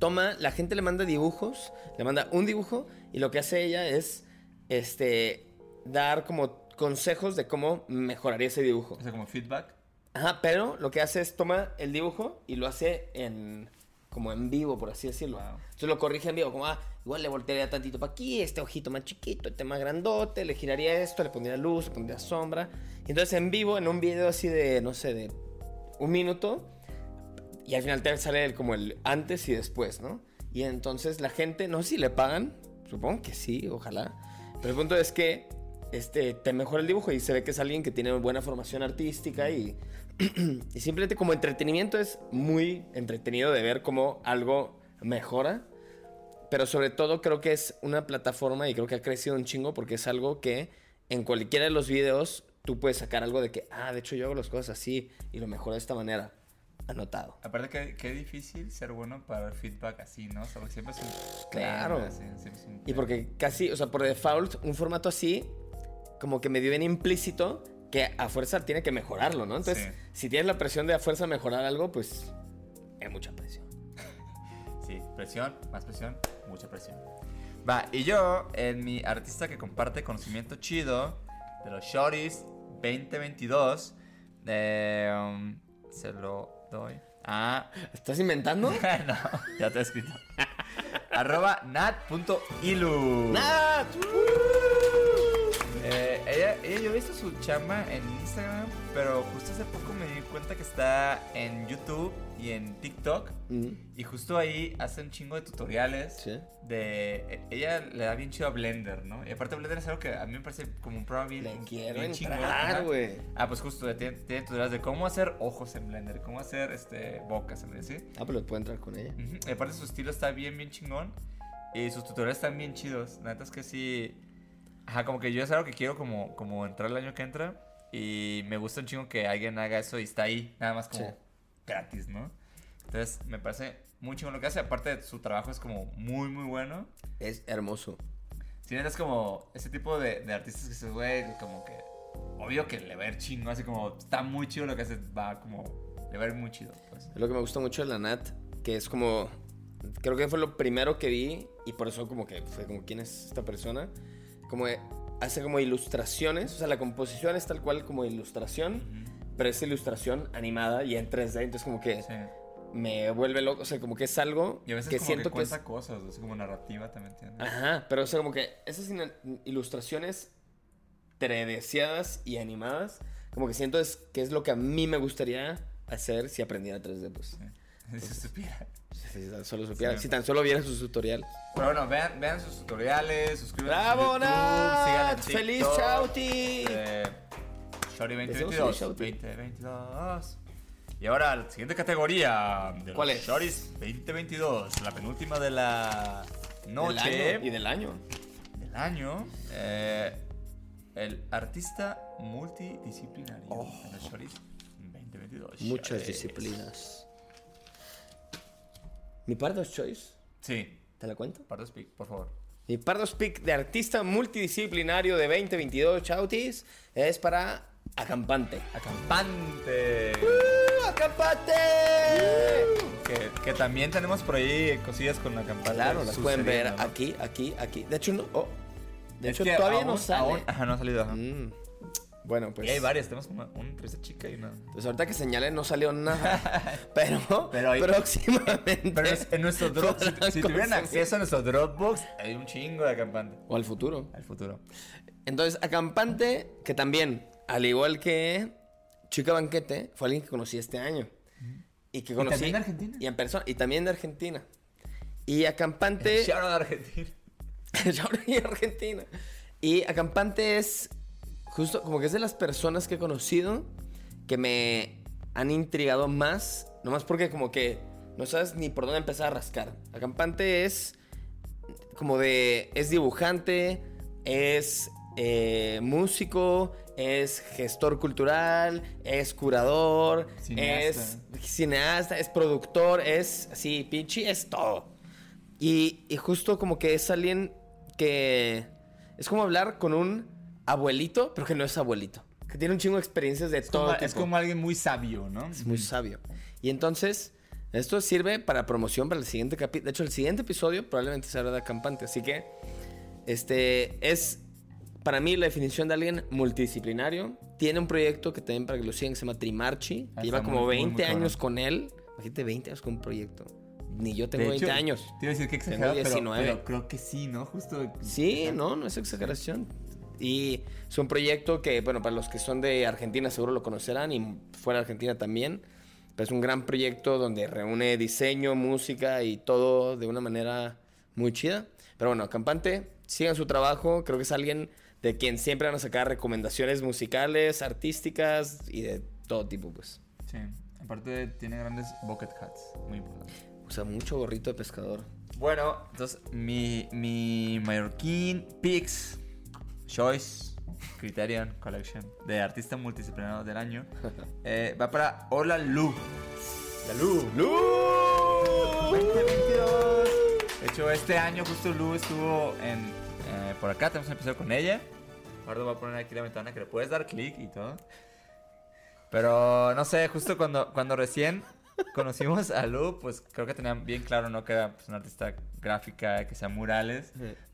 toma, la gente le manda dibujos, le manda un dibujo y lo que hace ella es este dar como consejos de cómo mejoraría ese dibujo. O sea, como feedback. Ajá, pero lo que hace es toma el dibujo y lo hace en como en vivo, por así decirlo. Wow. Entonces lo corrige en vivo, como, ah, igual le voltearía tantito para aquí, este ojito más chiquito, este más grandote, le giraría esto, le pondría luz, le pondría sombra. Y entonces en vivo, en un video así de, no sé, de un minuto, y al final te sale el- como el antes y después, ¿no? Y entonces la gente, no sé si le pagan, supongo que sí, ojalá. Pero el punto es que este, te mejora el dibujo y se ve que es alguien que tiene buena formación artística y, y simplemente como entretenimiento es muy entretenido de ver cómo algo mejora. Pero sobre todo creo que es una plataforma y creo que ha crecido un chingo porque es algo que en cualquiera de los videos tú puedes sacar algo de que, ah, de hecho yo hago las cosas así y lo mejoro de esta manera. Anotado. Aparte que qué difícil ser bueno para el feedback así, ¿no? O sea, siempre es un... Claro. así, siempre es un- Y porque casi, o sea, por default, un formato así, como que me dio bien implícito que a fuerza tiene que mejorarlo, ¿no? Entonces, Sí. si tienes la presión de a fuerza mejorar algo, pues es mucha presión. Sí, presión, más presión, mucha presión. Va, y yo, en mi artista que comparte conocimiento chido de los Shorties 2022, eh, se lo doy a... ¿Estás inventando? no, ya te he escrito. Arroba nat.ilu. ¡Nat! Eh, visto su chamba en Instagram, pero justo hace poco me di cuenta que está en YouTube y en TikTok. Y justo ahí hace un chingo de tutoriales. Sí. De. e- Ella le da bien chido a Blender, ¿no? Y aparte, Blender es algo que a mí me parece como un programa bien. Le quiero bien entrar, güey. Ah, pues justo, tiene, tiene tutoriales de cómo hacer ojos en Blender, cómo hacer este, bocas en Blender, ¿sí? Ah, pues puedo entrar con ella. Y aparte, su estilo está bien, bien chingón. Y sus tutoriales están bien chidos. La neta es que sí. Ajá, como que yo es algo que quiero como, como entrar el año que entra. Y me gusta un chingo que alguien haga eso y está ahí, nada más como Sí. gratis, ¿no? Entonces, me parece muy chingón lo que hace. Aparte, su trabajo es como muy, muy bueno. Es hermoso. Si es como ese tipo de, de artistas que se güey, como que. Obvio que le va a ir chingo, así como está muy chido lo que hace, va como. Le va a ir muy chido, pues. Es lo que me gusta mucho de la Nat, que es como. Creo que fue lo primero que vi y por eso, como que fue como, ¿quién es esta persona? Como hace como ilustraciones, o sea, la composición es tal cual como ilustración, pero es ilustración animada y en 3D, entonces, como que Sí. me vuelve loco, o sea, como que es algo Y a veces que como siento que que, es. cuenta cosas, así como narrativa también tiene. Ajá, pero o sea, como que esas ilustraciones 3Deseadas y animadas, como que siento es, que es lo que a mí me gustaría hacer si aprendiera 3D, pues. Si se supiera. Si tan solo supiera, Sí. si tan solo viera sus tutoriales. Pero bueno, vean, vean sus tutoriales, suscríbanse ¡Bravo, a YouTube, en! ¡Feliz Chauti! eh, Deseamos 2022. feliz Chauti. 2022. Y ahora la siguiente categoría de ¿Cuál los es? Shorties 2022, la penúltima de la Del noche año y del año. del año. eh, el artista multidisciplinario de los Shorties 2022. Muchas Shorties. disciplinas. Mi Pardos Choice, Sí, ¿te la cuento? Pardo Speak, por favor. Mi Pardos Pick de artista multidisciplinario de 2022 Chautis es para Acampante. Acampante. ¡Uh, ¡Acampante! Que, que también tenemos por ahí cosillas con Acampante. Claro, las pueden ver ¿no? aquí, aquí, aquí. De hecho, no. oh, de Es hecho, todavía no aún- sale. aún- ajá, no ha salido. ajá. Mm, Bueno, pues. y hay varias, tenemos como una entrevista chica y una. Pues ahorita que señalé no salió nada. pero Pero hay- próximamente. Pero es- en nuestro Dropbox, si, si tuvieran acceso a nuestro Dropbox, hay un chingo de Acampante. O al futuro. Al futuro. Entonces, Acampante, que también, al igual que Chica Banquete, fue alguien que conocí este año. Y que conocí. también de Argentina. Y en persona. Y también de Argentina. Y Acampante. Out a Argentina. Ahora y Argentina. Y Acampante es justo como que es de las personas que he conocido que me han intrigado más, nomás porque como que no sabes ni por dónde empezar a rascar. Acampante es como de, es dibujante, es eh, músico, es gestor cultural, es curador, Cineasta. es cineasta, es productor, es así, pinche, es todo. Y, y justo como que es alguien que es como hablar con un abuelito, pero que no es abuelito. Que tiene un chingo de experiencias de Es todo como, tipo. es como alguien muy sabio, ¿no? Es muy sabio. Y entonces, esto sirve para promoción para el siguiente capítulo. De hecho, el siguiente episodio probablemente será de acampante. Así que, este, es para mí la definición de alguien multidisciplinario. Tiene un proyecto que también para que lo sigan, que se llama Trimarchi. Ah, Que lleva como muy- muy, 20 muy años con él. Imagínate 20 años con un proyecto. Ni yo tengo De 20 hecho, años. Te iba a decir que Tengo exagerado, pero, 19. pero creo que sí, ¿no? Justo. Sí, no, no es exageración. Y es un proyecto que, bueno, para los que son de Argentina seguro lo conocerán y fuera de Argentina también. Pero es un gran proyecto donde reúne diseño, música y todo de una manera muy chida. Pero bueno, Campante, sigan su trabajo. Creo que es alguien de quien siempre van a sacar recomendaciones musicales, artísticas y de todo tipo, pues. Sí. Aparte, tiene grandes bucket hats. Muy importante. Usa mucho gorrito de pescador. Bueno, entonces mi, mi Mallorquín Pix Choice Criterion Collection de artista multidisciplinario del año eh, va para Hola Lu. La Lu. 2022. De hecho, este año justo Lu estuvo en, eh, por acá. Tenemos un episodio con ella. Ahora voy a poner aquí la ventana que le puedes dar clic y todo. Pero no sé, justo cuando, cuando recién conocimos a Lu, pues creo que tenían bien claro, ¿no? Que era pues, una artista gráfica, que sea murales.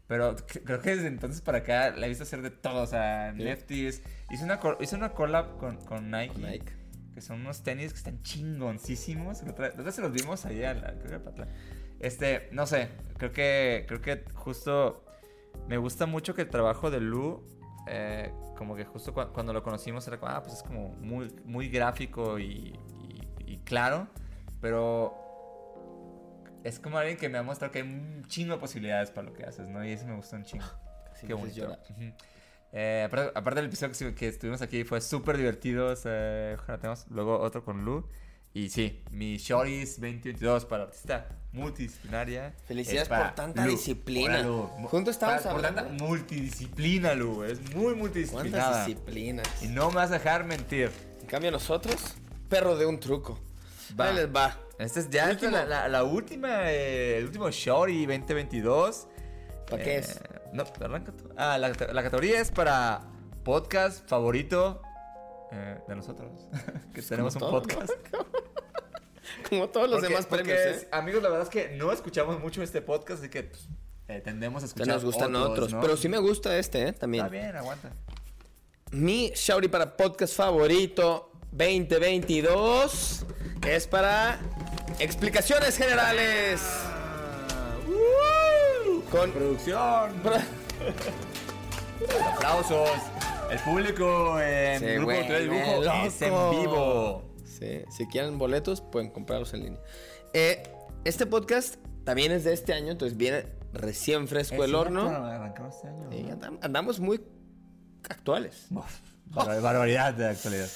Pero creo que desde entonces para acá la he visto hacer de todo, o sea, Sí. Neftis. Hizo una, hizo una collab con, con Nike, Nike. que son unos tenis que están chingoncísimos. Vez se los vimos allá, creo que a Patla. Este, no sé, creo que, creo que justo me gusta mucho que el trabajo de Lu, eh, como que justo cua- cuando lo conocimos era como, ah, pues es como muy, muy gráfico y, y- y claro, pero es como alguien que me ha mostrado que hay un chingo de posibilidades para lo que haces, ¿no? Y eso me gustó un chingo. Casi Qué me haces bonito. llorar. Eh, aparte, aparte del episodio que, estuvimos aquí fue súper divertido. sea, ojalá tengamos luego otro con Lu. Y sí, mi Shorties 2022 para artista multidisciplinaria. Felicidades por tanta Lu. disciplina. Juntos estamos Para- Por hablando- tanta multidisciplina, Lu. Es muy ¿Cuántas multidisciplinada. disciplinas? Y no me vas a dejar mentir. En cambio nosotros, perro de un truco. Va. Ahí les va. Esta es ya esta la, la- la última, eh, el último Shorty 2022. ¿Para qué Eh, es? No, arranca tú. Ah, la, la categoría es para podcast favorito eh, de nosotros. que tenemos un podcast. Como todos los Porque- demás porque, premios, ¿eh? Amigos, la verdad es que no escuchamos mucho este podcast, así que pues, eh, tendemos a Ya escuchar nos gustan otros. ¿no? Pero sí me gusta este, ¿eh? También. Está bien, aguanta. Mi Shauri para podcast favorito 2022 es para explicaciones generales. Con Producción. Aplausos. El público en Sí, Grupo güey, Autoridad de Dibujo me es en vivo. Sí, si quieren boletos, pueden comprarlos en línea. Eh, este podcast también es de este año, entonces viene recién fresco el horno. Arrancamos este año. Sí, andam- andamos muy actuales. Barbar- barbaridad de actualidad.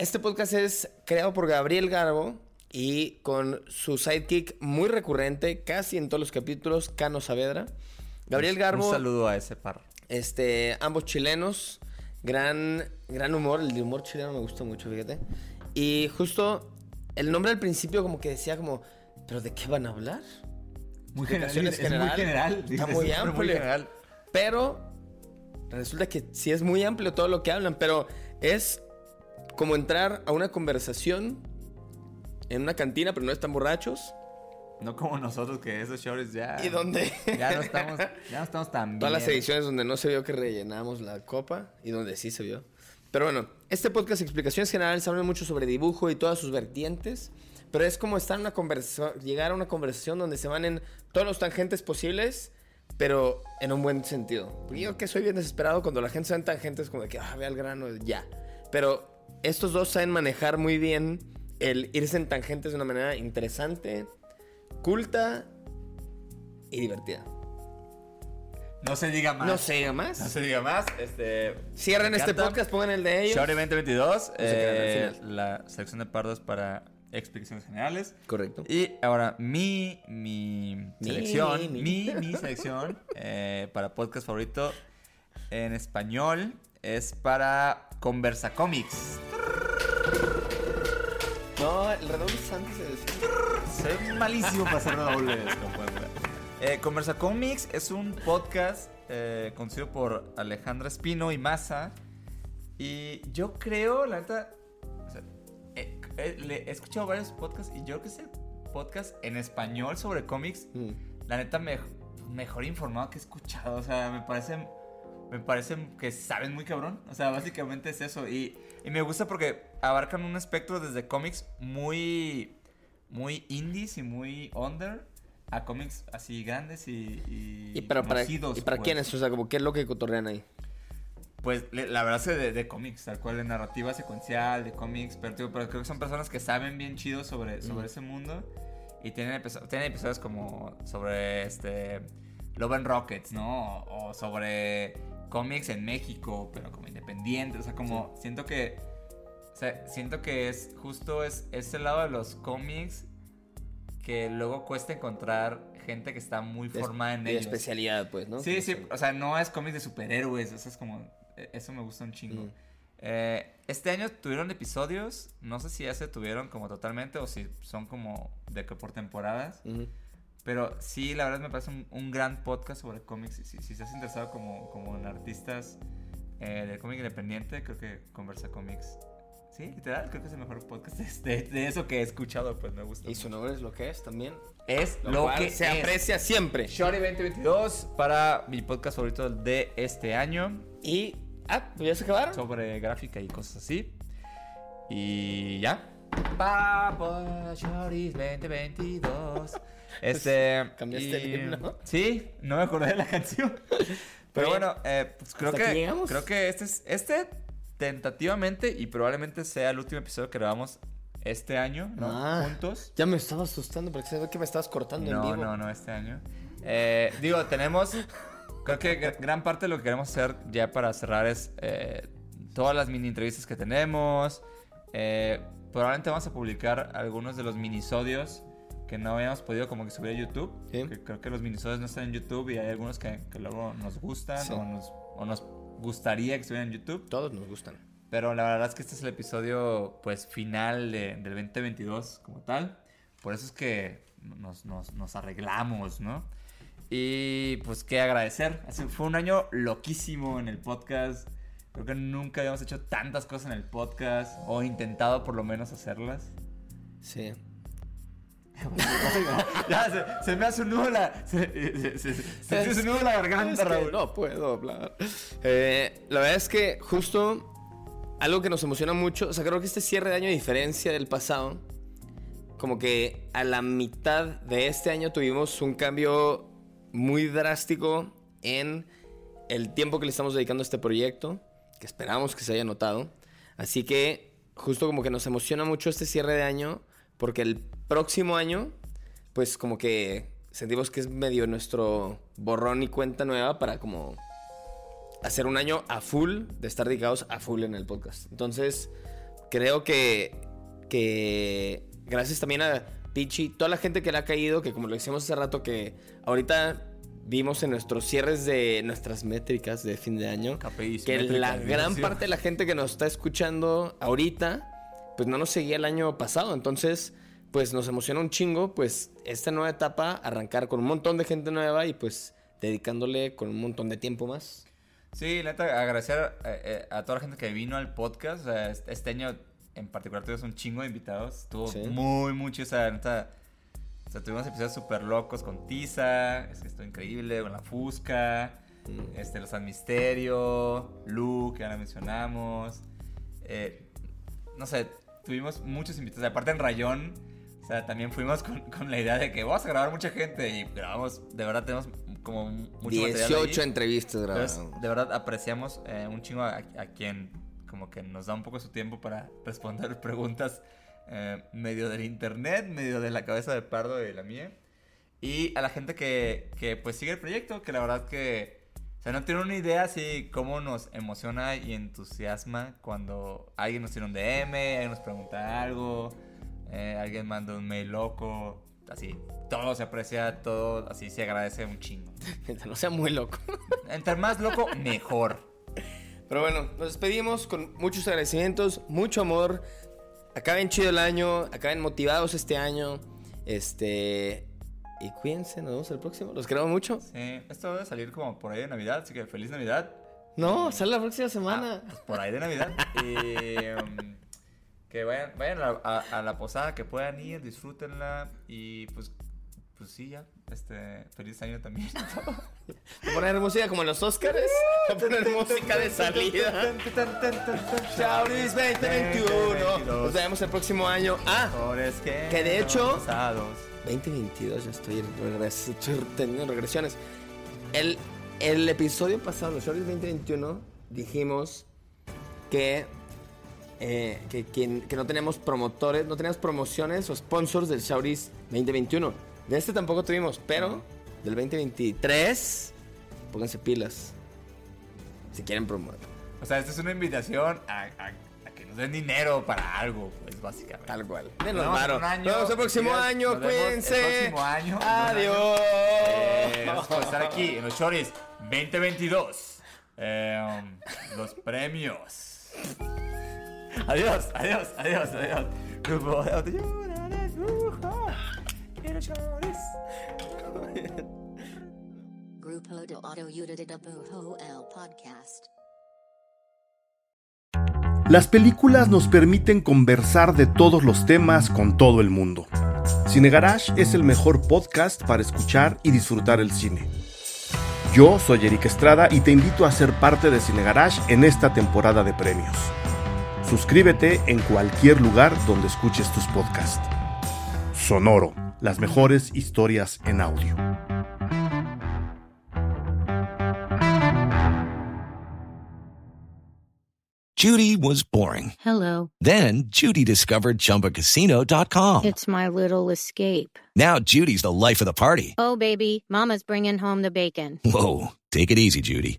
Este podcast es creado por Gabriel Garbo y con su sidekick muy recurrente, casi en todos los capítulos, Cano Saavedra. Gabriel Garbo, Un saludo a ese par. este, ambos chilenos, gran, gran humor, el humor chileno me gusta mucho, fíjate. Y justo el nombre al principio como que decía como, ¿pero de qué van a hablar? Muy Explicaciones Es muy general. general. Está muy amplio. general. Pero resulta que sí es muy amplio todo lo que hablan, pero es como entrar a una conversación en una cantina, pero no están borrachos. No como nosotros que esos shorts ya. Y donde Ya no estamos, ya no estamos tan bien. todas las ediciones donde no se vio que rellenamos la copa y donde sí se vio. Pero bueno, este podcast Explicaciones Generales habla mucho sobre dibujo y todas sus vertientes, pero es como estar en una conversación, llegar a una conversación donde se van en todos los tangentes posibles, pero en un buen sentido. Porque yo que soy bien desesperado cuando la gente se va en tangentes como de que, ah, ve al grano, ya. Pero estos dos saben manejar muy bien el irse en tangentes de una manera interesante, culta y divertida. No se diga más. No se diga más. No se diga más. Este. Cierren este podcast, pongan el de ellos. Shorty 2022. se quedan al eh, la selección de pardos para explicaciones generales. Correcto. Y ahora, mi, mi Mi, selección, mi. mi, mi, selección eh, para podcast favorito en español es para Conversa Comics. No, el redoble es antes de decir. Soy malísimo para hacer dobles, como pueden ver. Eh, Conversa Comics es un podcast eh, conducido por Alejandra Espino y Massa. Y yo creo, la neta, o sea, eh, eh, le- he escuchado varios podcasts y yo creo que es el podcast en español sobre cómics Mm. la neta me- mejor informado que he escuchado. O sea, me parece, me parece que saben muy cabrón. O sea, básicamente es eso. Y, y me gusta porque abarcan un espectro desde cómics muy, muy indies y muy under a cómics así grandes y. Y, ¿Y, pero para, conocidos, ¿y para pues. quiénes? O sea, como, ¿qué es lo que cotorrean ahí? Pues le- la verdad es que de, de cómics, tal cual, de narrativa secuencial, de cómics, pero, tío, pero creo que son personas que saben bien chido sobre, sobre ese mundo y tienen, tienen episodios como sobre este Love and Rockets, ¿no? O, o sobre cómics en México, pero como independientes, o sea, como siento que o sea, siento que es justo es ese lado de los cómics que luego cuesta encontrar gente que está muy De- formada en de ellos. especialidad, pues, ¿no? Sí, sí, o sea, no es cómics de superhéroes, eso es como, eh, eso me gusta un chingo. Mm. Eh, este año tuvieron episodios, no sé si ya se tuvieron como totalmente o si son como de que por temporadas, Ujú. Pero sí, la verdad me parece un, un gran podcast sobre cómics. Si, si estás interesado como, como en artistas eh, del cómic independiente, creo que Conversa Comics. Sí, literal, creo que es el mejor podcast de, de eso que he escuchado, pues me gusta. Y su nombre es lo que es también. Es Lo, lo, cual que se es. aprecia siempre. Shorty 2022 para mi podcast favorito de este año Y. Ah, ¿ya se acabaron? sobre gráfica y cosas así. Y ya. Papa Shorty 2022. Este. Cambiaste el y- himno. Sí, no me acordé de la canción. Pero Bien. bueno, eh, pues creo ¿Hasta aquí que. Creo que este es. Este, tentativamente, y probablemente sea el último episodio que grabamos este año, ¿no? Ah. Juntos. Ya me estaba asustando porque se ve que me estabas cortando en No, vivo. no, no, este año. Eh, digo, tenemos. Creo que gr- gran parte de lo que queremos hacer ya para cerrar es eh, todas las mini entrevistas que tenemos. Eh, probablemente vamos a publicar algunos de los minisodios que no habíamos podido como que subir a YouTube. Sí. Que creo que los minisodios no están en YouTube y hay algunos que, que luego nos gustan Sí. o, nos, o nos gustaría que estuvieran en YouTube. Todos nos gustan. Pero la verdad es que este es el episodio, pues, final de- del 2022 como tal. Por eso es que nos, nos- nos arreglamos, ¿no? Y pues, qué agradecer. Así, fue un año loquísimo en el podcast. Creo que nunca habíamos hecho tantas cosas en el podcast. O intentado por lo menos hacerlas. Sí. Ya, se, se me hace un nudo la... Se, me hace un nudo la garganta, Raúl. no puedo hablar. Eh, la verdad es que justo algo que nos emociona mucho, o sea, creo que este cierre de año, a diferencia del pasado, como que a la mitad de este año tuvimos un cambio muy drástico en el tiempo que le estamos dedicando a este proyecto, que esperamos que se haya notado. Así que justo como que nos emociona mucho este cierre de año, porque el próximo año, pues como que sentimos que es medio nuestro borrón y cuenta nueva para como hacer un año a full, de estar dedicados a full en el podcast. Entonces, creo que, que gracias también a Pichi, toda la gente que le ha caído, que como lo decíamos hace rato, que ahorita vimos en nuestros cierres de nuestras métricas de fin de año, KPIs, que la gran parte de la gente que nos está escuchando ahorita, pues no nos seguía el año pasado. Entonces, pues nos emociona un chingo, pues esta nueva etapa, arrancar con un montón de gente nueva y pues dedicándole con un montón de tiempo más. Sí, neta, agradecer eh, eh, a toda la gente que vino al podcast. O sea, este año en particular tuvimos un chingo de invitados. Estuvo Sí. muy, mucho. O sea, neta. O sea, tuvimos episodios súper locos con Tiza. Es que estuvo increíble. Con la Fusca. Mm. Este, Los San Misterio. Lu, que ahora mencionamos. eh, no sé, tuvimos muchos invitados. Aparte en Rayón. Sea, también fuimos con, con la idea de que vamos a grabar mucha gente. Y grabamos, de verdad, tenemos como mucho material. 18 ahí. entrevistas Entonces, grabadas. de verdad apreciamos eh, un chingo a, a quien como que nos da un poco su tiempo para responder preguntas eh, medio del internet, medio de la cabeza de Pardo y de la mía. Y a la gente que, que pues sigue el proyecto, que la verdad que... O sea, no tiene una idea así cómo nos emociona y entusiasma cuando alguien nos tiene un DM, alguien nos pregunta algo, eh, alguien manda un mail loco, así. Todo se aprecia, todo así se agradece un chingo. Mientras no sea muy loco. Entre más loco, mejor. Pero bueno, nos despedimos con muchos agradecimientos, mucho amor. Acaben chido el año, acaben motivados este año. Este. Y cuídense, nos vemos el próximo. Los queremos mucho. Sí, esto debe salir como por ahí de Navidad, así que feliz Navidad. No, sale la próxima semana. Ah, pues por ahí de Navidad. Y um, que vayan, vayan a, a- a la posada, que puedan ir, disfrútenla. Y pues, pues sí, ya. Este, feliz año también. A poner música como en los Oscars. A poner música de salida. Chauris 2021. Nos vemos el próximo año. Ah, que, de hecho- pasados. 2022, ya estoy, en regres- estoy teniendo regresiones. El, el episodio pasado, los Shorties 2021, dijimos que, eh, que, que- que no tenemos promotores, no teníamos promociones o sponsors del Shauris 2021. De este tampoco tuvimos, pero del 2023, pónganse pilas. Si quieren promover. O sea, esta es una invitación a, a- que nos den dinero para algo, pues básicamente. Tal cual. Nos Denos vemos un año. Nos vemos el próximo Dios, año. nos vemos el Cuídense. próximo año. Adiós. Eh, gracias por estar aquí en los Shorties 2022. Eh, um, los premios. Adiós, adiós, adiós, adiós. Grupo de de. Grupo el podcast. Las películas nos permiten conversar de todos los temas con todo el mundo. Cine Garage es el mejor podcast para escuchar y disfrutar el cine. Yo soy Eric Estrada y te invito a ser parte de Cine Garage en esta temporada de premios. Suscríbete en cualquier lugar donde escuches tus podcasts. Sonoro, las mejores historias en audio. Judy was boring. Hello. Then Judy discovered ChumbaCasino.com. It's my little escape. Now Judy's the life of the party. Oh, baby, Mama's bringing home the bacon. Whoa, take it easy, Judy.